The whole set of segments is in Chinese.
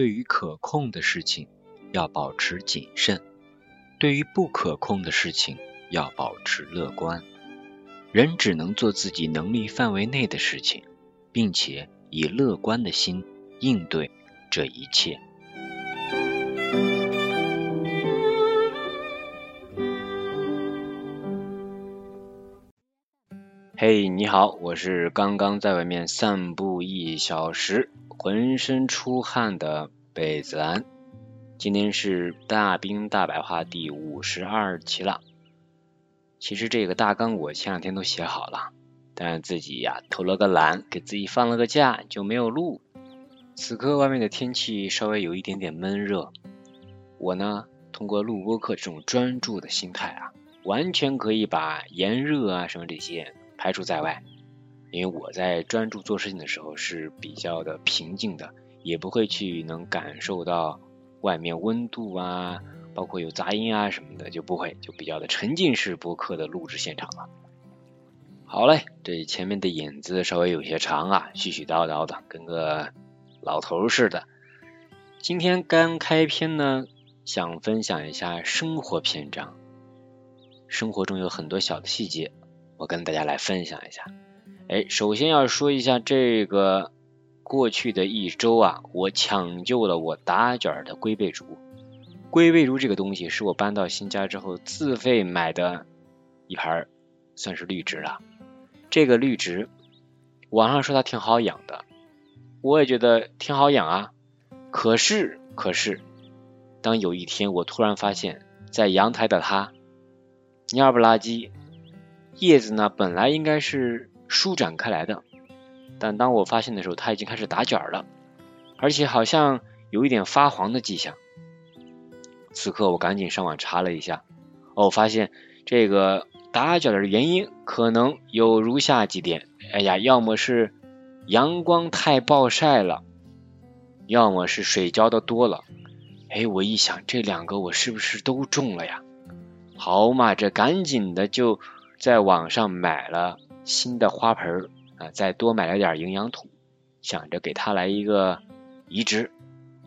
对于可控的事情要保持谨慎，对于不可控的事情要保持乐观。人只能做自己能力范围内的事情，并且以乐观的心应对这一切。嘿，你好，我是刚刚在外面散步一小时，浑身出汗的贝子兰。今天是大兵大白话第五十二期了。其实这个大纲我前两天都写好了，但是自己呀偷了个懒，给自己放了个假，就没有录。此刻外面的天气稍微有一点点闷热，我呢通过录播课这种专注的心态啊，完全可以把炎热啊什么这些。排除在外，因为我在专注做事情的时候是比较的平静的，也不会去能感受到外面温度啊，包括有杂音啊什么的，就不会，就比较的沉浸式播客的录制现场了。好嘞，这前面的引子稍微有些长啊，絮絮叨叨的，跟个老头似的。今天刚开篇呢，想分享一下生活篇章，生活中有很多小的细节。我跟大家来分享一下，哎，首先要说一下这个过去的一周啊，我抢救了我打卷的龟背竹。龟背竹这个东西是我搬到新家之后自费买的一盘，算是绿植了。这个绿植，网上说它挺好养的，我也觉得挺好养啊。可是，可是，当有一天我突然发现，在阳台的它蔫不拉几。叶子呢，本来应该是舒展开来的，但当我发现的时候，它已经开始打卷了，而且好像有一点发黄的迹象。此刻我赶紧上网查了一下，哦，发现这个打卷的原因可能有如下几点：哎呀，要么是阳光太暴晒了，要么是水浇的多了。哎，我一想，这两个我是不是都中了呀？好嘛，这赶紧的就。在网上买了新的花盆啊，再多买了点营养土，想着给它来一个移植，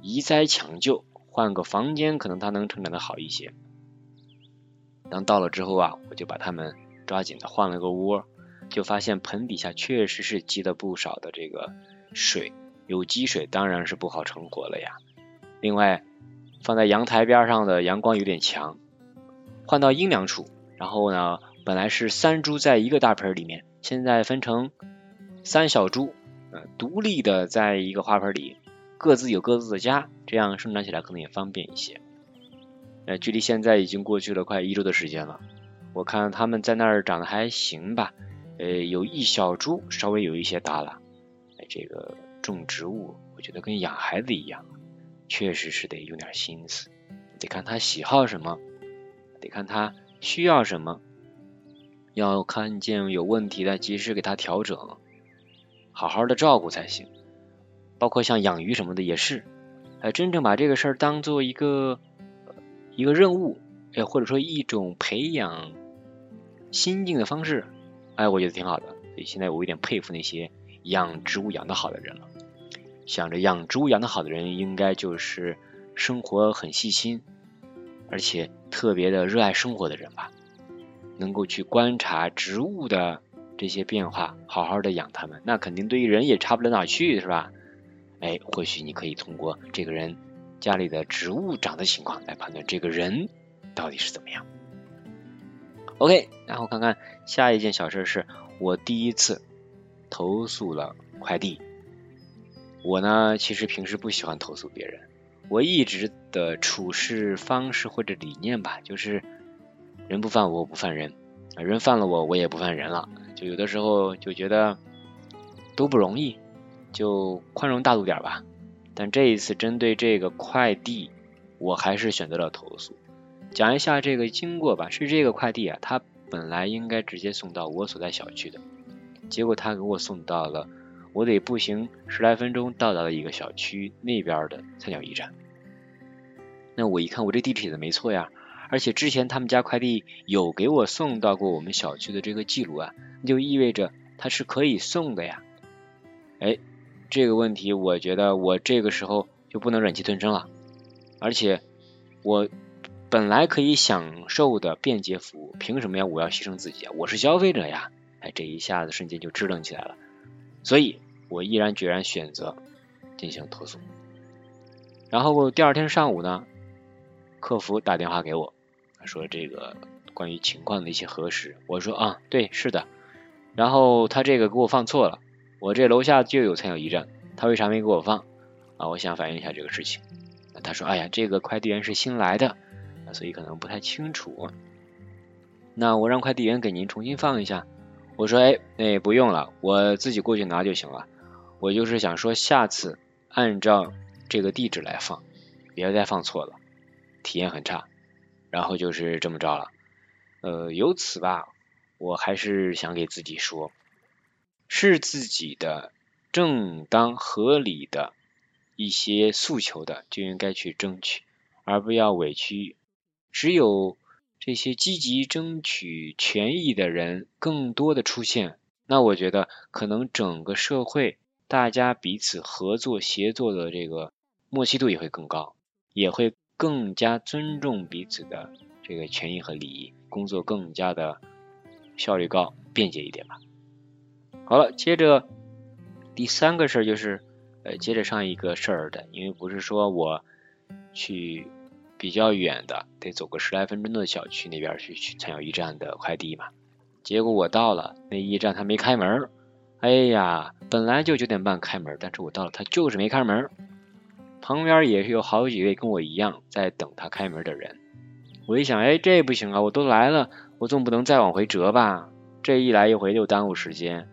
移栽抢救，换个房间，可能它能成长的好一些。当到了之后啊，我就把它们抓紧的换了个窝，就发现盆底下确实是积了不少的这个水，有积水当然是不好成活了呀。另外，放在阳台边上的阳光有点强，换到阴凉处，然后呢。本来是三株在一个大盆里面，现在分成三小株，呃，独立的在一个花盆里，各自有各自的家，这样生长起来可能也方便一些。呃，距离现在已经过去了快一周的时间了，我看他们在那儿长得还行吧，呃，有一小株稍微有一些大了。哎，这个种植物，我觉得跟养孩子一样，确实是得用点心思，得看他喜好什么，得看他需要什么。要看见有问题的，及时给他调整，好好的照顾才行。包括像养鱼什么的也是，哎，真正把这个事儿当做一个一个任务，哎，或者说一种培养心境的方式，哎，我觉得挺好的。所以现在我有点佩服那些养植物养得好的人了。想着养植物养得好的人，应该就是生活很细心，而且特别的热爱生活的人吧。能够去观察植物的这些变化，好好的养它们，那肯定对于人也差不了哪去，是吧？哎，或许你可以通过这个人家里的植物长的情况来判断这个人到底是怎么样。OK，然后看看下一件小事是我第一次投诉了快递。我呢，其实平时不喜欢投诉别人，我一直的处事方式或者理念吧，就是。人不犯我，我不犯人；人犯了我，我也不犯人了。就有的时候就觉得都不容易，就宽容大度点吧。但这一次针对这个快递，我还是选择了投诉。讲一下这个经过吧。是这个快递啊，它本来应该直接送到我所在小区的，结果他给我送到了，我得步行十来分钟到达了一个小区那边的菜鸟驿站。那我一看，我这地址写的没错呀。而且之前他们家快递有给我送到过我们小区的这个记录啊，那就意味着它是可以送的呀。哎，这个问题我觉得我这个时候就不能忍气吞声了。而且我本来可以享受的便捷服务，凭什么呀？我要牺牲自己啊？我是消费者呀！哎，这一下子瞬间就支棱起来了。所以我毅然决然选择进行投诉。然后第二天上午呢，客服打电话给我，说这个关于情况的一些核实。我说啊，对，是的。然后他这个给我放错了，我这楼下就有菜鸟驿站，他为啥没给我放？啊，我想反映一下这个事情。他说，哎呀，这个快递员是新来的，所以可能不太清楚。那我让快递员给您重新放一下。我说，哎，哎，不用了，我自己过去拿就行了。我就是想说，下次按照这个地址来放，别再放错了，体验很差。然后就是这么着了。呃，由此吧，我还是想给自己说，是自己的正当合理的一些诉求的，就应该去争取，而不要委屈。只有这些积极争取权益的人更多的出现，那我觉得可能整个社会大家彼此合作协作的这个默契度也会更高，也会更加尊重彼此的这个权益和利益，工作更加的效率高、便捷一点吧。好了，接着第三个事儿就是呃，接着上一个事儿的，因为不是说我去。比较远的，得走个十来分钟的小区那边去取菜鸟驿站的快递嘛。结果我到了，那驿站他没开门。哎呀，本来就九点半开门，但是我到了，他就是没开门。旁边也是有好几位跟我一样在等他开门的人。我一想，哎，这不行啊，我都来了，我总不能再往回折吧？这一来一回就耽误时间。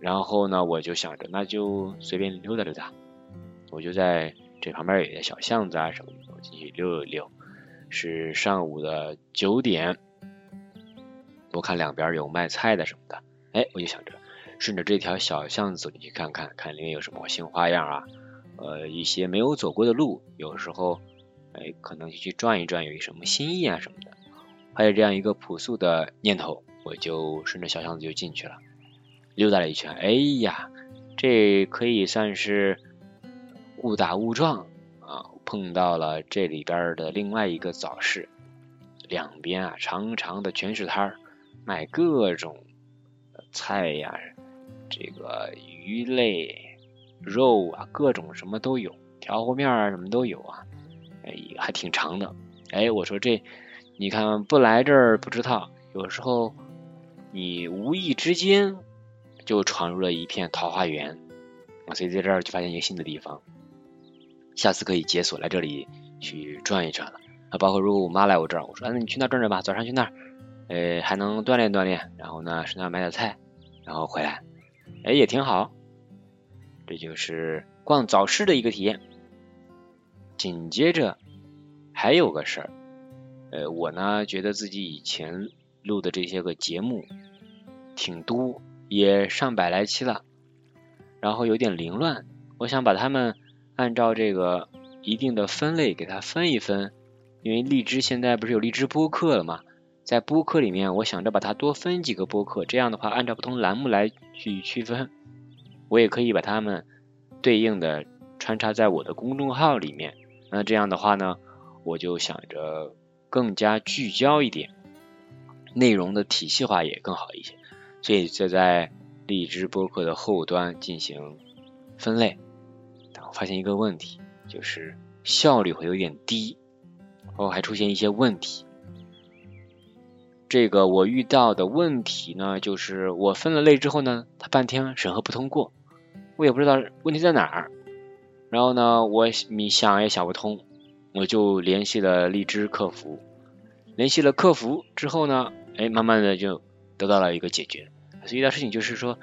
然后呢，我就想着，那就随便溜达溜达。我就在这旁边有些小巷子啊什么的。我进去溜一溜，是上午的九点，我看两边有卖菜的什么的，哎，我就想着顺着这条小巷子走进去看看，看里面有什么新花样啊，呃，一些没有走过的路，有时候哎，可能就去转一转，有一什么新意啊什么的，还有这样一个朴素的念头，我就顺着小巷子就进去了，溜达了一圈，哎呀，这可以算是误打误撞啊。碰到了这里边的另外一个早市，两边啊长长的全是摊儿，卖各种菜呀，这个鱼类、肉啊，各种什么都有，调和面啊什么都有啊，哎，还挺长的。哎，我说这，你看不来这儿不知道，有时候你无意之间就闯入了一片桃花源啊，所以在这儿就发现一个新的地方。下次可以解锁来这里去转一转了啊！包括如果我妈来我这儿，我说那你去那转转吧，早上去那儿，呃，还能锻炼锻炼，然后呢，顺便买点菜，然后回来，哎，也挺好。这就是逛早市的一个体验。紧接着还有个事儿，呃，我呢觉得自己以前录的这些个节目挺多，也上百来期了，然后有点凌乱，我想把它们。按照这个一定的分类给它分一分，因为荔枝现在不是有荔枝播客了吗？在播客里面，我想着把它多分几个播客，这样的话按照不同栏目来去区分。我也可以把它们对应的穿插在我的公众号里面。那这样的话呢，我就想着更加聚焦一点，内容的体系化也更好一些。所以就在荔枝播客的后端进行分类。但我发现一个问题，就是效率会有点低，然后还出现一些问题。这个我遇到的问题呢，就是我分了类之后呢，它半天审核不通过，我也不知道问题在哪儿。然后呢，我你想也想不通，我就联系了荔枝客服。联系了客服之后呢，哎，慢慢的就得到了一个解决。所以遇到事情就是说，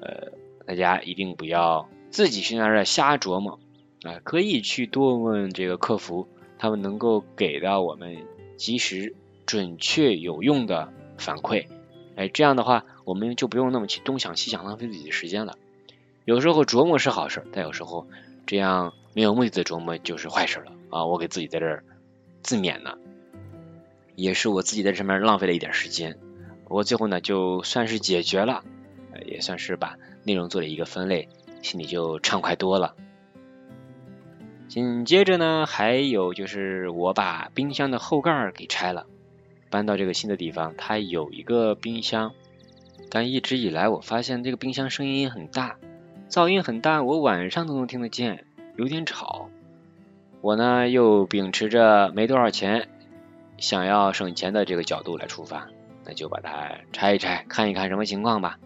呃，大家一定不要。自己去那儿瞎琢磨啊，可以去多问这个客服，他们能够给到我们及时、准确、有用的反馈。哎，这样的话，我们就不用那么去东想西想，浪费自己的时间了。有时候琢磨是好事，但有时候这样没有目的的琢磨就是坏事了啊！我给自己在这儿自勉呢，也是我自己在上面浪费了一点时间。不过最后呢，就算是解决了，也算是把内容做了一个分类。心里就畅快多了。紧接着呢，还有就是我把冰箱的后盖给拆了，搬到这个新的地方，它有一个冰箱，但一直以来我发现这个冰箱声音很大，噪音很大，我晚上都能听得见，有点吵。我呢又秉持着没多少钱，想要省钱的这个角度来出发，那就把它拆一拆，看一看什么情况吧。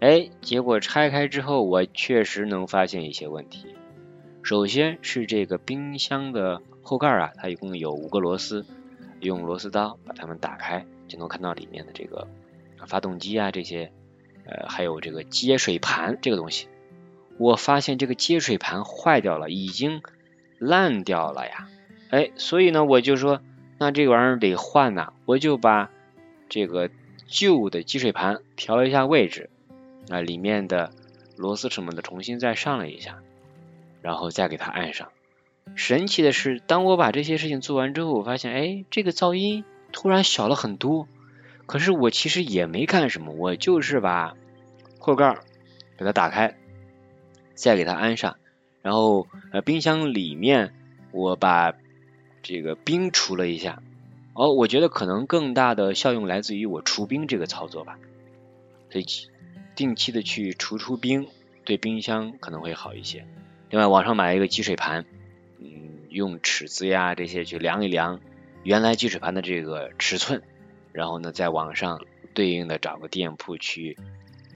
哎，结果拆开之后，我确实能发现一些问题。首先是这个冰箱的后盖啊，它一共有五个螺丝，用螺丝刀把它们打开，就能看到里面的这个发动机啊这些，呃，还有这个接水盘这个东西。我发现这个接水盘坏掉了，已经烂掉了呀。哎，所以呢，我就说，那这玩意儿得换呐，我就把这个旧的积水盘调了一下位置。啊里面的螺丝什么的重新再上了一下，然后再给它按上。神奇的是，当我把这些事情做完之后，我发现，哎，这个噪音突然小了很多。可是我其实也没干什么，我就是把后盖给它打开，再给它安上，然后呃冰箱里面我把这个冰除了一下。哦，我觉得可能更大的效用来自于我除冰这个操作吧。所以。定期的去除除冰，对冰箱可能会好一些。另外，网上买了一个积水盘，用尺子呀这些去量一量原来积水盘的这个尺寸，然后呢，在网上对应的找个店铺去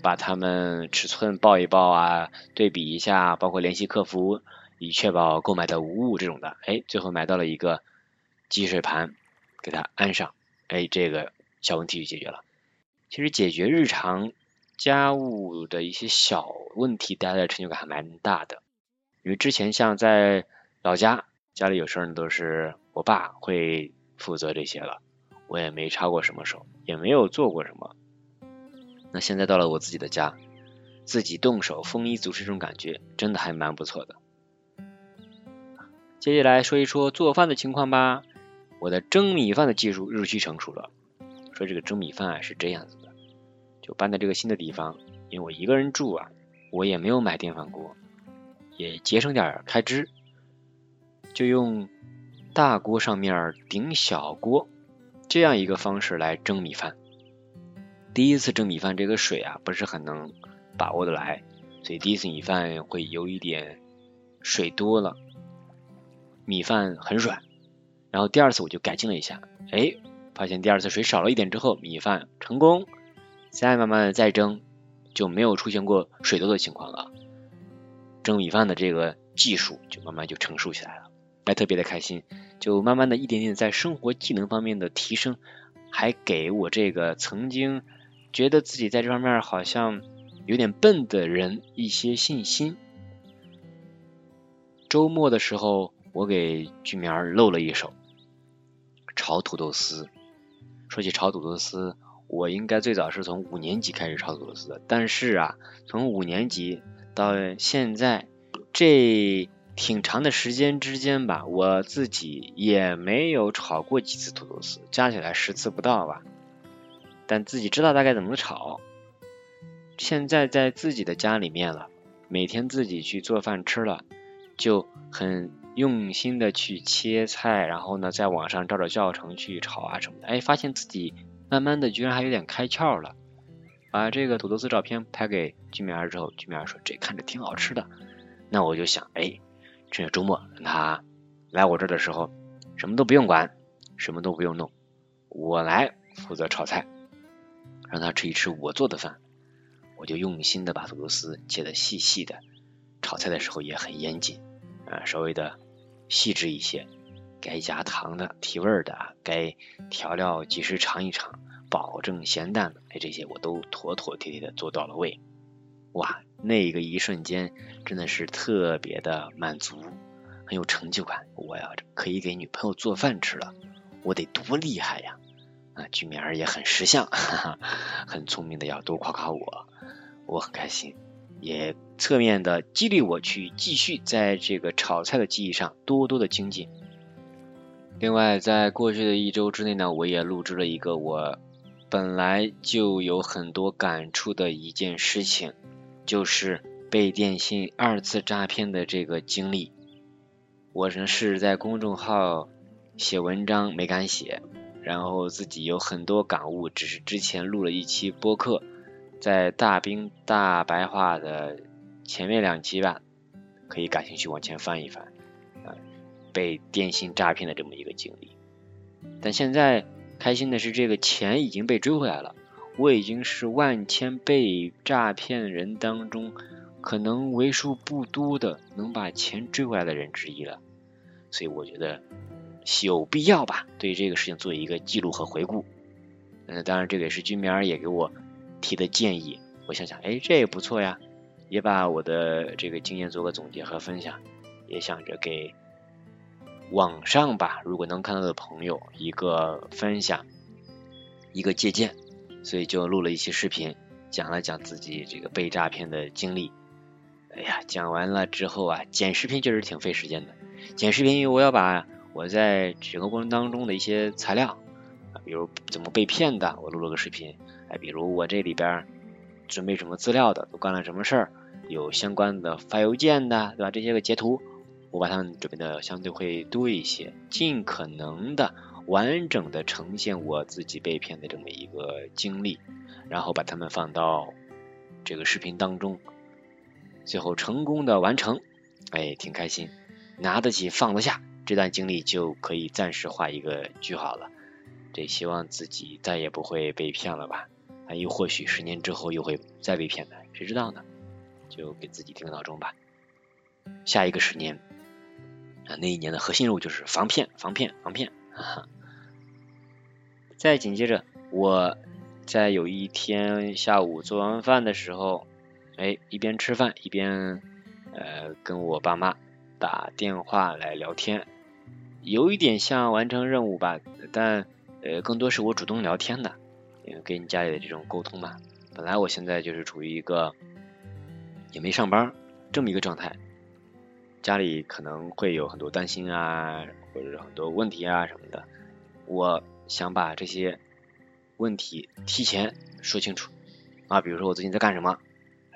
把它们尺寸报一报啊，对比一下，包括联系客服，以确保购买的无误这种的。哎，最后买到了一个积水盘，给它安上，哎，这个小问题就解决了。其实解决日常。家务的一些小问题带来的成就感还蛮大的，因为之前像在老家，家里有事儿呢都是我爸会负责这些了，我也没插过什么手，也没有做过什么。那现在到了我自己的家，自己动手丰衣足食这种感觉真的还蛮不错的。接下来说一说做饭的情况吧，我的蒸米饭的技术日趋成熟了。说这个蒸米饭啊是这样子的。就搬到这个新的地方，因为我一个人住啊，我也没有买电饭锅，也节省点开支，就用大锅上面顶小锅这样一个方式来蒸米饭。第一次蒸米饭，这个水啊不是很能把握的来，所以第一次米饭会有一点水多了，米饭很软。然后第二次我就改进了一下，哎，发现第二次水少了一点之后，米饭成功。再慢慢的再蒸，就没有出现过水多的情况了。蒸米饭的这个技术就慢慢就成熟起来了，还特别的开心，就慢慢的一点点在生活技能方面的提升，还给我这个曾经觉得自己在这方面好像有点笨的人一些信心。周末的时候，我给居民露了一手炒土豆丝。说起炒土豆丝。我应该最早是从五年级开始炒土豆丝的，但是啊，从五年级到现在这挺长的时间之间吧，我自己也没有炒过几次土豆丝，加起来十次不到吧。但自己知道大概怎么炒。现在在自己的家里面了，每天自己去做饭吃了，就很用心的去切菜，然后呢，在网上照着教程去炒啊什么的，哎，发现自己。慢慢的，居然还有点开窍了。把这个土豆丝照片拍给居民儿之后，居民儿说这看着挺好吃的。那我就想，哎，趁着周末让他来我这儿的时候，什么都不用管，什么都不用弄，我来负责炒菜，让他吃一吃我做的饭。我就用心的把土豆丝切的细细的，炒菜的时候也很严谨啊，稍微的细致一些。该加糖的、提味的，该调料及时尝一尝，保证咸淡，哎，这些我都妥妥帖帖的做到了位。哇，那个一瞬间真的是特别的满足，很有成就感。我要可以给女朋友做饭吃了，我得多厉害呀！啊，居民儿也很识相，哈哈，很聪明的，要多夸夸我，我很开心，也侧面的激励我去继续在这个炒菜的技艺上多多的精进。另外，在过去的一周之内呢，我也录制了一个我本来就有很多感触的一件事情，就是被电信二次诈骗的这个经历。我呢是在公众号写文章没敢写，然后自己有很多感悟，只是之前录了一期播客，在大兵大白话的前面两期吧，可以感兴趣往前翻一翻啊，被电信诈骗的这么一个经历。但现在开心的是，这个钱已经被追回来了，我已经是万千被诈骗人当中可能为数不多的能把钱追回来的人之一了。所以我觉得有必要吧，对这个事情做一个记录和回顾。嗯，当然这个也是居民儿也给我提的建议，我想想，哎，这也不错呀，也把我的这个经验做个总结和分享，也想着给网上吧，如果能看到的朋友一个分享，一个借鉴，所以就录了一期视频，讲了讲自己这个被诈骗的经历。哎呀，讲完了之后啊，剪视频确实挺费时间的。剪视频因为，我要把我在整个过程当中的一些材料，啊，比如怎么被骗的，我录了个视频。哎，比如我这里边准备什么资料的，都干了什么事儿，有相关的发邮件的，对吧？这些个截图，我把它们准备的相对会多一些，尽可能的完整的呈现我自己被骗的这么一个经历，然后把它们放到这个视频当中，最后成功的完成，哎，挺开心。拿得起放得下，这段经历就可以暂时画一个句号了。这希望自己再也不会被骗了吧？啊，又或许十年之后又会再被骗的，谁知道呢？就给自己定个闹钟吧。下一个十年，啊，那一年的核心任务就是防骗，防骗，防骗。再紧接着，我在有一天下午做完饭的时候，哎，一边吃饭一边呃跟我爸妈。打电话来聊天，有一点像完成任务吧，但呃更多是我主动聊天的，因为跟你家里的这种沟通嘛。本来我现在就是处于一个也没上班这么一个状态，家里可能会有很多担心啊，或者很多问题啊什么的，我想把这些问题提前说清楚啊，比如说我最近在干什么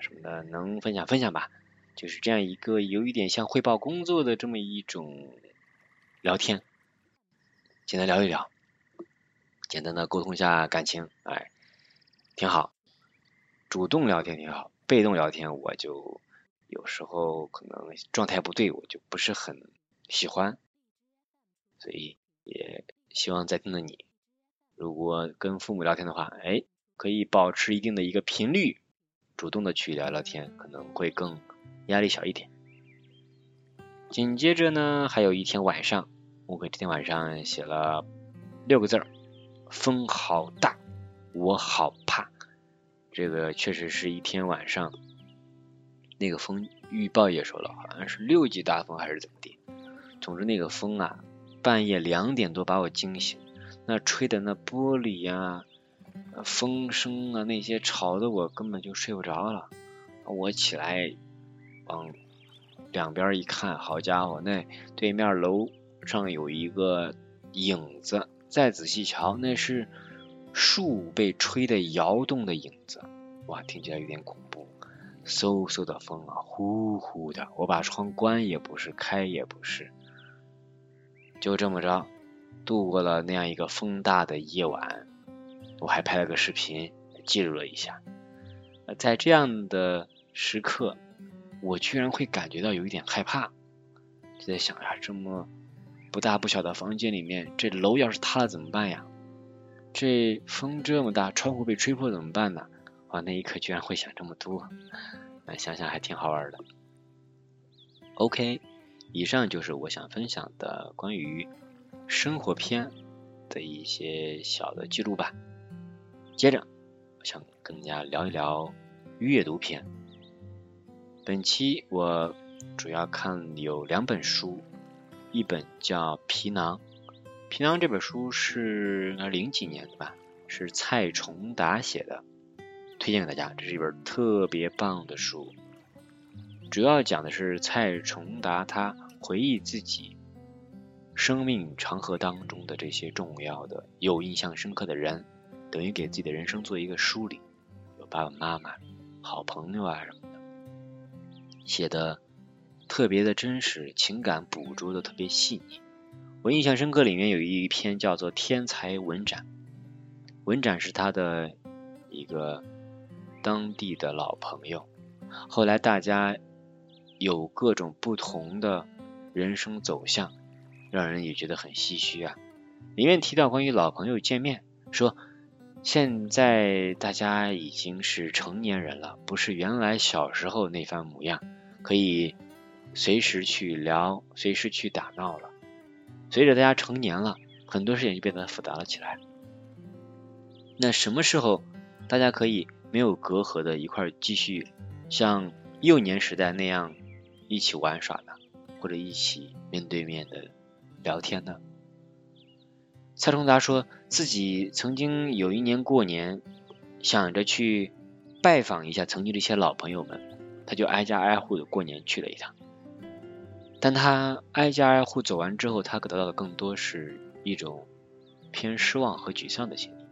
什么的，能分享分享吧。就是这样一个有一点像汇报工作的这么一种聊天，简单聊一聊，简单的沟通一下感情，哎，挺好。主动聊天挺好，被动聊天我就有时候可能状态不对，我就不是很喜欢。所以也希望在听的你，如果跟父母聊天的话，哎，可以保持一定的一个频率，主动的去聊聊天，可能会更。压力小一点。紧接着呢，还有一天晚上，我给这天晚上写了六个字儿：风好大，我好怕。这个确实是一天晚上，那个风预报也说了，好像是六级大风还是怎么的。总之那个风啊，半夜两点多把我惊醒，那吹的那玻璃呀、风声啊那些吵的我根本就睡不着了。我起来。往两边一看，好家伙，那对面楼上有一个影子。再仔细瞧，那是树被吹的摇动的影子。哇，听起来有点恐怖。嗖嗖的风啊，呼呼的。我把窗关也不是，开也不是。就这么着，度过了那样一个风大的夜晚。我还拍了个视频，记录了一下。在这样的时刻。我居然会感觉到有一点害怕，就在想呀，这么不大不小的房间里面，这楼要是塌了怎么办呀？这风这么大，窗户被吹破怎么办呢？啊，那一刻居然会想这么多，想想还挺好玩的。OK，以上就是我想分享的关于生活片的一些小的记录吧。接着，我想跟大家聊一聊阅读篇。本期我主要看有两本书，一本叫《皮囊》，《皮囊》这本书是零几年的吧，是蔡崇达写的，推荐给大家。这是一本特别棒的书，主要讲的是蔡崇达他回忆自己生命长河当中的这些重要的、有印象深刻的人，等于给自己的人生做一个梳理，有爸爸妈妈、好朋友啊什么的。写的特别的真实，情感捕捉的特别细腻。我印象深刻，里面有一篇叫做《天才文展》，文展是他的一个当地的老朋友，后来大家有各种不同的人生走向，让人也觉得很唏嘘啊。里面提到关于老朋友见面，说。现在大家已经是成年人了，不是原来小时候那番模样，可以随时去聊，随时去打闹了。随着大家成年了，很多事情就变得复杂了起来。那什么时候大家可以没有隔阂的一块继续像幼年时代那样一起玩耍呢？或者一起面对面的聊天呢？蔡崇达说自己曾经有一年过年，想着去拜访一下曾经的一些老朋友们，他就挨家挨户的过年去了一趟。但他挨家挨户走完之后，他得到的更多是一种偏失望和沮丧的心理，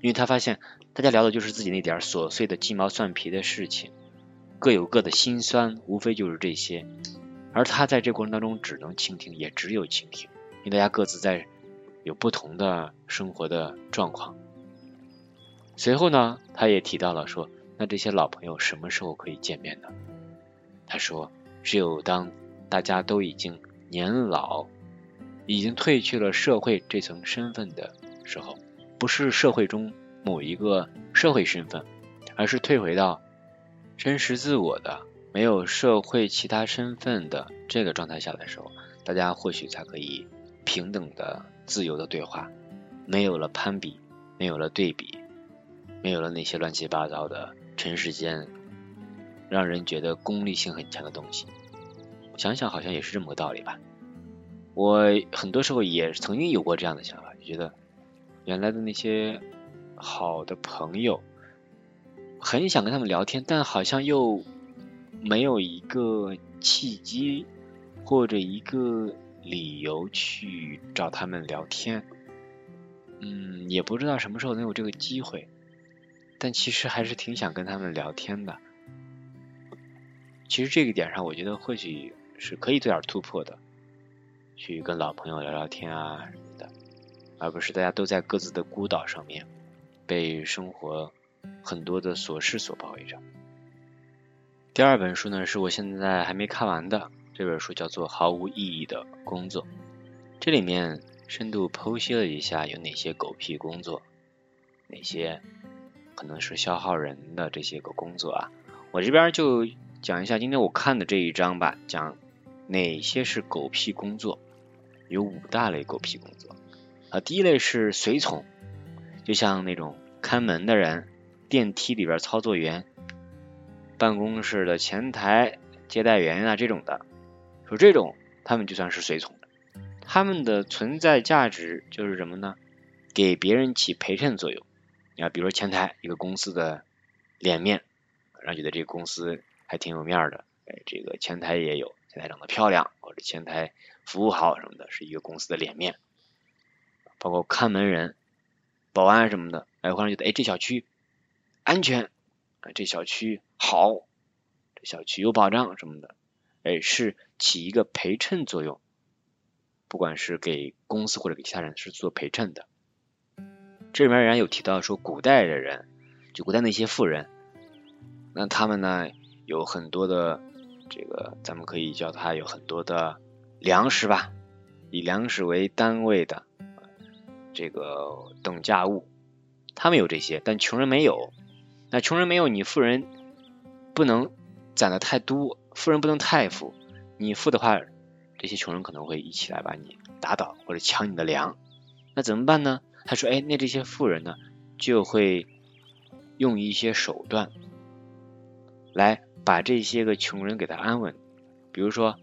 因为他发现大家聊的就是自己那点琐碎的鸡毛蒜皮的事情，各有各的心酸，无非就是这些，而他在这过程当中只能倾听，也只有倾听，因为大家各自在。有不同的生活的状况。随后呢，他也提到了说，那这些老朋友什么时候可以见面呢？他说，只有当大家都已经年老，已经褪去了社会这层身份的时候，不是社会中某一个社会身份，而是退回到真实自我的、没有社会其他身份的这个状态下的时候，大家或许才可以平等的。自由的对话，没有了攀比，没有了对比，没有了那些乱七八糟的尘世间让人觉得功利性很强的东西。想想好像也是这么个道理吧。我很多时候也曾经有过这样的想法，就觉得原来的那些好的朋友，很想跟他们聊天，但好像又没有一个契机或者一个。理由去找他们聊天，嗯，也不知道什么时候能有这个机会，但其实还是挺想跟他们聊天的。其实这个点上，我觉得或许是可以做点突破的，去跟老朋友聊聊天啊什么的，而不是大家都在各自的孤岛上面，被生活很多的琐事所包围着。第二本书呢，是我现在还没看完的。这本书叫做《毫无意义的工作》，这里面深度剖析了一下有哪些狗屁工作，哪些可能是消耗人的这些个工作啊。我这边就讲一下今天我看的这一章吧，讲哪些是狗屁工作，有五大类狗屁工作啊。第一类是随从，就像那种看门的人、电梯里边操作员、办公室的前台接待员啊这种的。说这种，他们就算是随从的，他们的存在价值就是什么呢？给别人起陪衬作用。你看，比如说前台一个公司的脸面，让觉得这个公司还挺有面的。哎，这个前台也有，前台长得漂亮，或者前台服务好什么的，是一个公司的脸面。包括看门人、保安什么的，哎，会让觉得哎这小区安全，啊这小区好，这小区有保障什么的。哎，是起一个陪衬作用，不管是给公司或者给其他人是做陪衬的。这里面人有提到说，古代的人，就古代那些富人，那他们呢有很多的这个，咱们可以叫他有很多的粮食吧，以粮食为单位的这个等价物，他们有这些，但穷人没有。那穷人没有，你富人不能攒的太多。富人不能太富，你富的话，这些穷人可能会一起来把你打倒或者抢你的粮，那怎么办呢？他说，哎，那这些富人呢，就会用一些手段来把这些个穷人给他安稳，比如说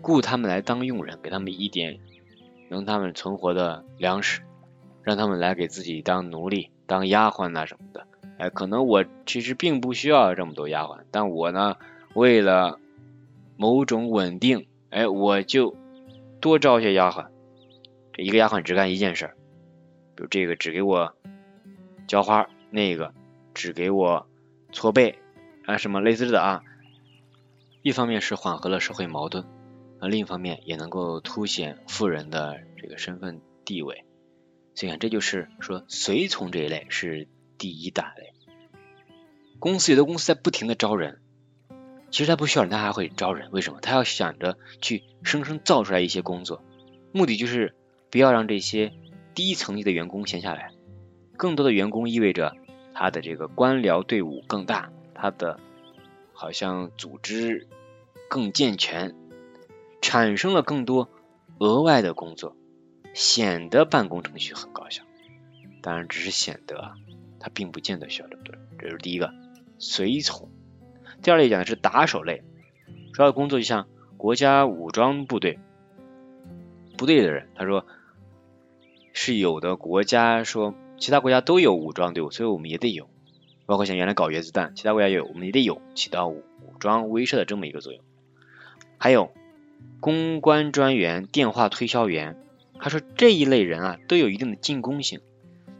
雇他们来当佣人，给他们一点能他们存活的粮食，让他们来给自己当奴隶、当丫鬟呐什么的。哎，可能我其实并不需要这么多丫鬟，但我呢。为了某种稳定，哎，我就多招些丫鬟。这一个丫鬟只干一件事，比如这个只给我浇花，那个只给我搓背啊，什么类似的啊。一方面是缓和了社会矛盾，啊另一方面也能够凸显富人的这个身份地位。所以看，这就是说随从这一类是第一大类。公司有的公司在不停的招人，其实他不需要人，他还会招人。为什么？他要想着去生生造出来一些工作，目的就是不要让这些低层级的员工闲下来。更多的员工意味着他的这个官僚队伍更大，他的好像组织更健全，产生了更多额外的工作。显得办公程序很高效，当然只是显得，他并不见得需要这么多人。这是第一个，随从。第二类讲的是打手类，主要的工作就像国家武装部队部队的人，他说是有的国家说其他国家都有武装队伍，所以我们也得有，包括像原来搞原子弹，其他国家也有，我们也得有，起到武装威慑的这么一个作用。还有公关专员、电话推销员。他说这一类人啊，都有一定的进攻性，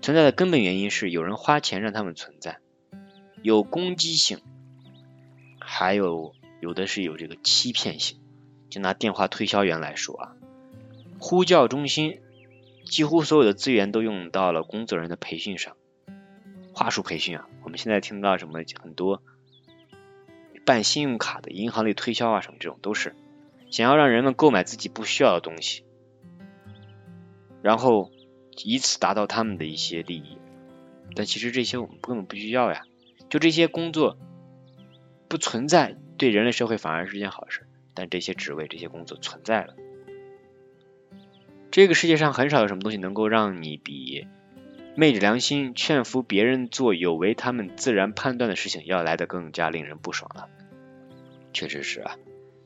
存在的根本原因是有人花钱让他们存在，有攻击性，还有有的是有这个欺骗性。就拿电话推销员来说啊，呼叫中心几乎所有的资源都用到了工作人员的培训上，话术培训啊，我们现在听到什么很多办信用卡的银行类推销啊什么这种都是想要让人们购买自己不需要的东西。然后以此达到他们的一些利益，但其实这些我们根本不需要呀。就这些工作不存在，对人类社会反而是件好事。但这些职位、这些工作存在了，这个世界上很少有什么东西能够让你比昧着良心劝服别人做有违他们自然判断的事情要来的更加令人不爽了。确实是啊，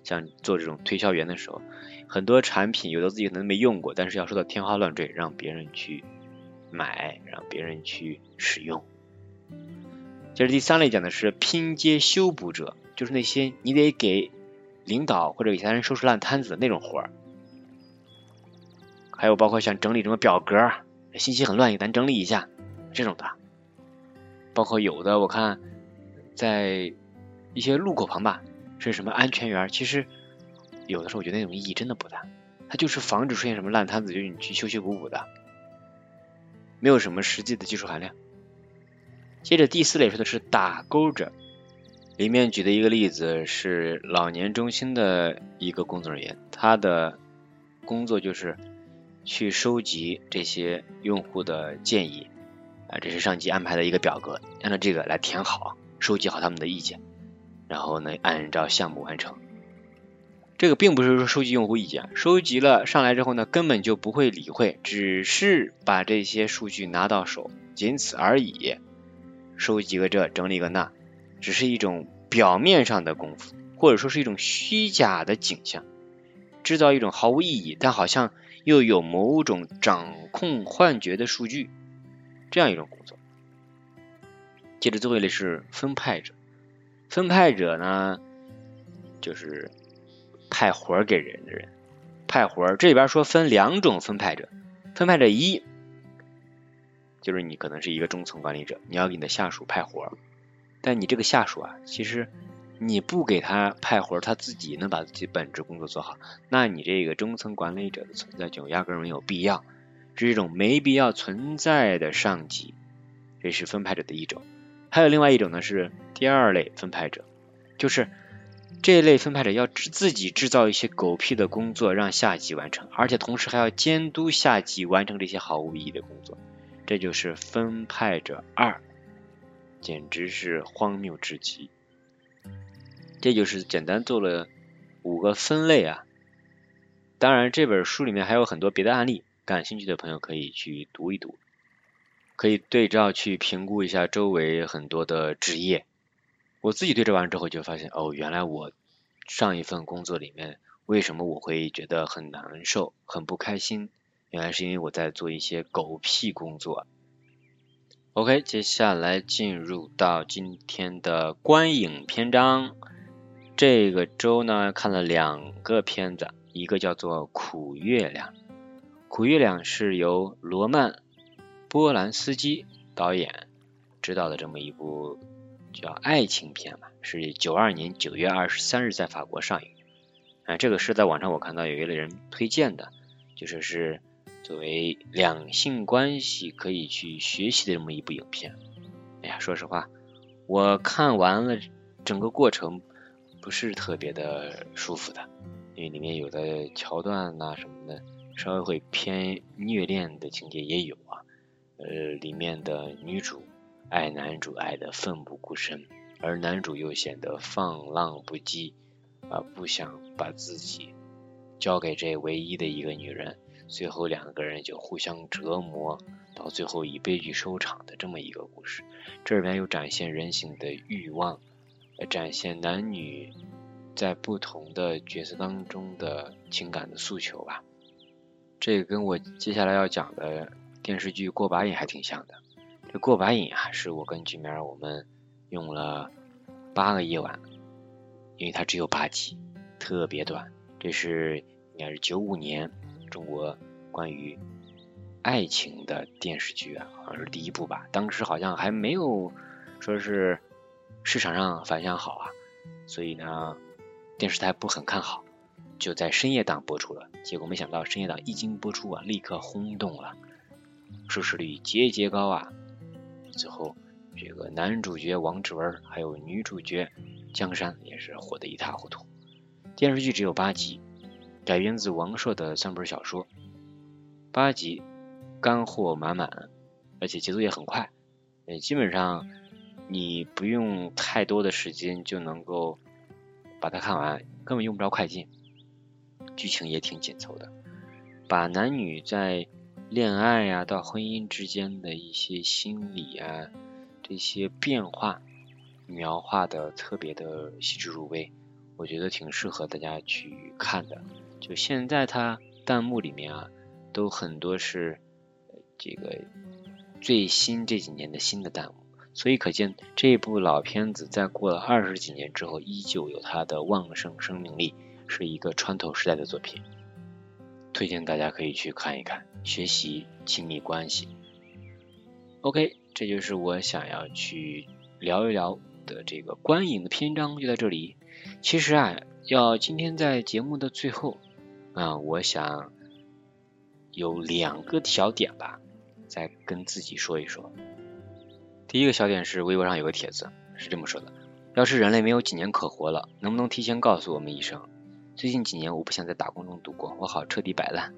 像做这种推销员的时候。很多产品有的自己可能没用过，但是要说到天花乱坠，让别人去买，让别人去使用。接着第三类讲的是拼接修补者，就是那些你得给领导或者给其他人收拾烂摊子的那种活儿。还有包括像整理什么表格，信息很乱，给咱整理一下这种的。包括有的我看在一些路口旁吧，是什么安全员，其实。有的时候我觉得那种意义真的不大，它就是防止出现什么烂摊子，就是你去修修补补的，没有什么实际的技术含量。接着第四类说的是打勾者，里面举的一个例子是老年中心的一个工作人员，他的工作就是去收集这些用户的建议，啊，这是上级安排的一个表格，按照这个来填好，收集好他们的意见，然后呢按照项目完成。这个并不是说收集用户意见，收集了上来之后呢，根本就不会理会，只是把这些数据拿到手，仅此而已。收集个这，整理个那，只是一种表面上的功夫，或者说是一种虚假的景象，制造一种毫无意义，但好像又有某种掌控幻觉的数据，这样一种工作。接着最后一类是分派者，分派者呢，就是。派活给人的人，派活这里边说分两种分派者，分派者一就是你可能是一个中层管理者，你要给你的下属派活但你这个下属啊，其实你不给他派活他自己能把自己本职工作做好，那你这个中层管理者的存在就压根没有必要，是一种没必要存在的上级，这是分派者的一种。还有另外一种呢，是第二类分派者，就是。这一类分派者要自己制造一些狗屁的工作让下级完成，而且同时还要监督下级完成这些毫无意义的工作，这就是分派者二，简直是荒谬至极。这就是简单做了五个分类啊，当然这本书里面还有很多别的案例，感兴趣的朋友可以去读一读，可以对照去评估一下周围很多的职业。我自己对照完之后就发现，哦，原来我上一份工作里面为什么我会觉得很难受、很不开心？原来是因为我在做一些狗屁工作。OK，接下来进入到今天的观影篇章。这个周呢看了两个片子，一个叫做《苦月亮》，《苦月亮》是由罗曼·波兰斯基导演执导的这么一部。叫爱情片嘛，是九二年九月二十三日在法国上映。啊，这个是在网上我看到有一个人推荐的，就说是作为两性关系可以去学习的这么一部影片。哎呀，说实话，我看完了整个过程不是特别的舒服的，因为里面有的桥段呐什么的，稍微会偏虐恋的情节也有啊。呃，里面的女主爱男主爱的奋不顾身，而男主又显得放浪不羁。啊，不想把自己交给这唯一的一个女人，最后两个人就互相折磨，到最后以悲剧收场的这么一个故事。这里边有展现人性的欲望，展现男女在不同的角色当中的情感的诉求吧。这个跟我接下来要讲的电视剧《过把瘾》还挺像的。这《过把瘾》啊，是我跟剧名我们用了八个夜晚。因为它只有八集，特别短。这是应该是九五年中国关于爱情的电视剧啊，好像是第一部吧。当时好像还没有说是市场上反响好啊，所以呢电视台不很看好，就在深夜档播出了。结果没想到深夜档一经播出啊，立刻轰动了，收视率节节高啊。最后这个男主角王志文还有女主角。江山也是火得一塌糊涂。电视剧只有八集，改编自王朔的三本小说，八集干货满满，而且节奏也很快，呃，基本上你不用太多的时间就能够把它看完，根本用不着快进，剧情也挺紧凑的，把男女在恋爱呀到婚姻之间的一些心理啊这些变化。描画的特别的细致入微，我觉得挺适合大家去看的。就现在它弹幕里面啊，都很多是这个最新这几年的新的弹幕，所以可见这部老片子在过了二十几年之后，依旧有它的旺盛生命力，是一个穿透时代的作品。推荐大家可以去看一看，学习亲密关系。OK，这就是我想要去聊一聊。的这个观影的篇章就在这里。其实啊，要今天在节目的最后啊，我想有两个小点吧，再跟自己说一说。第一个小点是微博上有个帖子是这么说的：要是人类没有几年可活了，能不能提前告诉我们一声？最近几年我不想在打工中度过，我好彻底摆烂。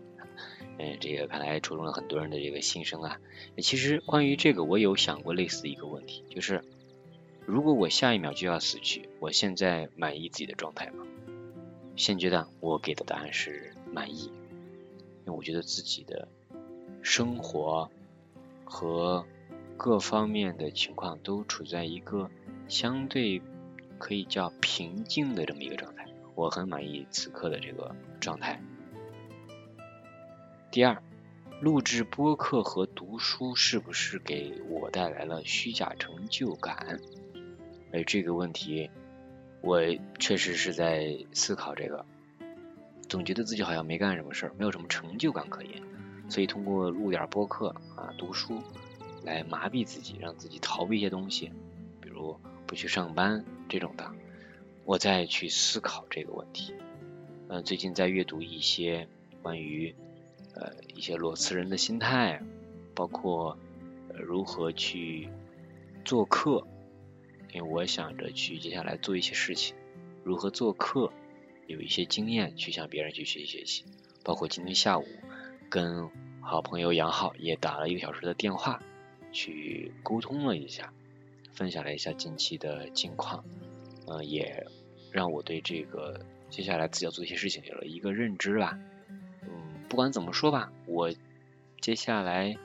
嗯，这个看来触动了很多人的这个心声啊。其实关于这个，我有想过类似一个问题，就是。如果我下一秒就要死去，我现在满意自己的状态吗？现阶段我给的答案是满意，因为我觉得自己的生活和各方面的情况都处在一个相对可以叫平静的这么一个状态，我很满意此刻的这个状态。第二，录制播客和读书是不是给我带来了虚假成就感？哎，这个问题我确实是在思考这个，总觉得自己好像没干什么事儿，没有什么成就感可言，所以通过录点播客啊、读书来麻痹自己，让自己逃避一些东西，比如不去上班这种的。我再去思考这个问题。嗯，最近在阅读一些关于呃一些裸辞人的心态，包括呃如何去做客。因为我想着去接下来做一些事情，如何做客，有一些经验去向别人去学习学习。包括今天下午跟好朋友杨浩也打了一个小时的电话，去沟通了一下，分享了一下近期的近况，嗯，也让我对这个接下来自己要做一些事情有了一个认知吧。嗯，不管怎么说吧，我接下来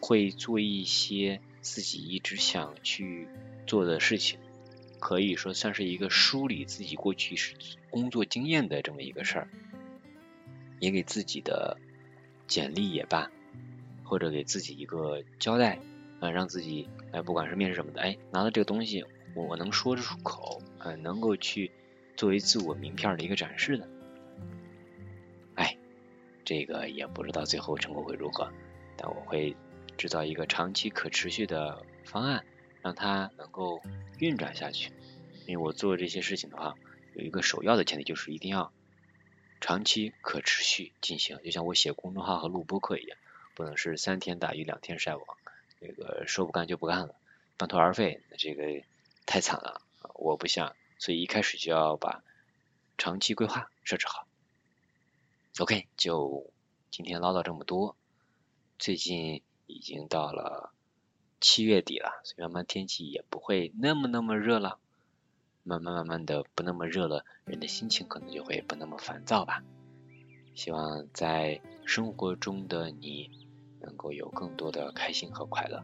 会做一些自己一直想去。做的事情可以说算是一个梳理自己过去是工作经验的这么一个事儿，也给自己的简历也罢，或者给自己一个交代啊，让自己哎，不管是面试什么的，哎，拿到这个东西我能说得出口，啊，能够去作为自我名片的一个展示的，哎，这个也不知道最后成果会如何，但我会制造一个长期可持续的方案。让它能够运转下去。因为我做这些事情的话，有一个首要的前提就是一定要长期可持续进行，就像我写公众号和录播课一样，不能是三天打鱼两天晒网，那个说不干就不干了，半途而废，那这个太惨了，我不想，所以一开始就要把长期规划设置好。OK，就今天唠叨这么多。最近已经到了七月底了，所以慢慢天气也不会那么那么热了。慢慢慢慢的不那么热了，人的心情可能就会不那么烦躁吧。希望在生活中的你能够有更多的开心和快乐，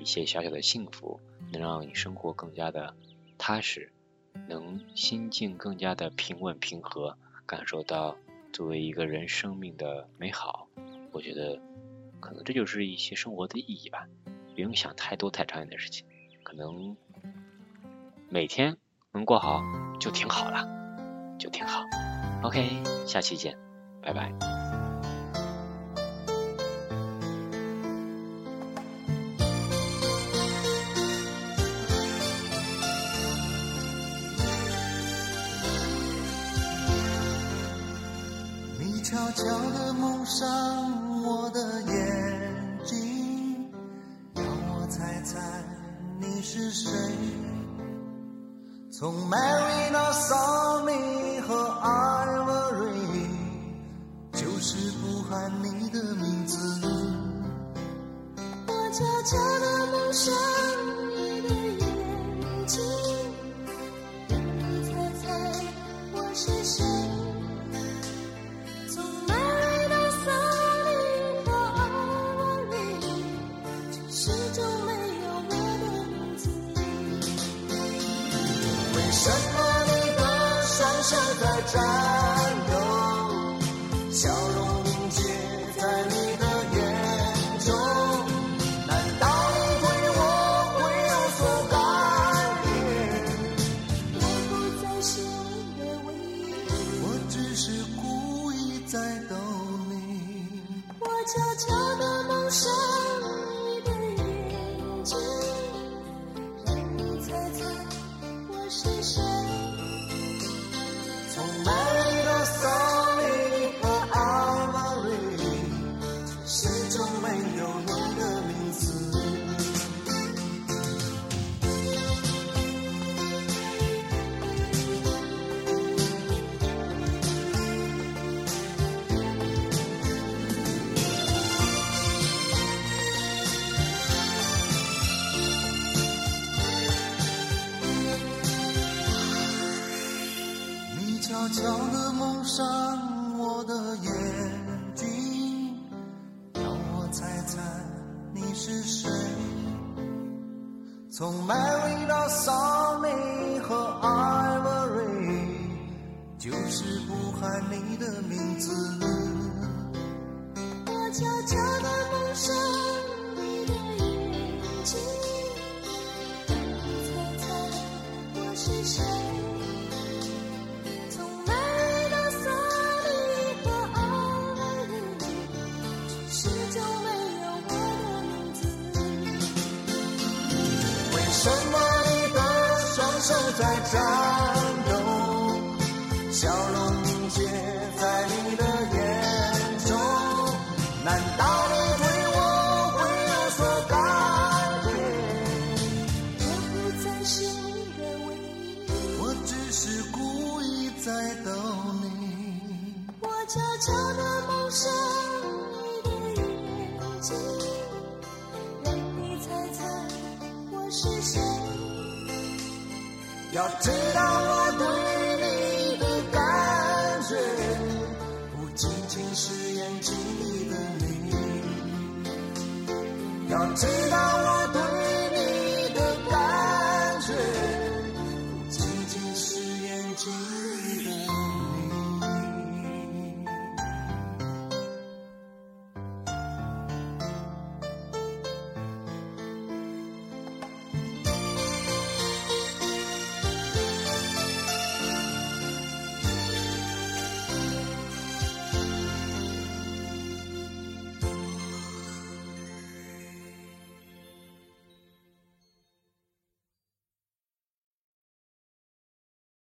一些小小的幸福能让你生活更加的踏实，能心境更加的平稳平和，感受到。作为一个人生命的美好，我觉得可能这就是一些生活的意义吧。不用想太多太长远的事情，可能每天能过好就挺好了，就挺好。OK，下期见，拜拜。悄悄地蒙上我的眼睛，让我猜猜你是谁。从 Mary 到 Sunny 和 Ivory，就是不喊你的名字。我悄悄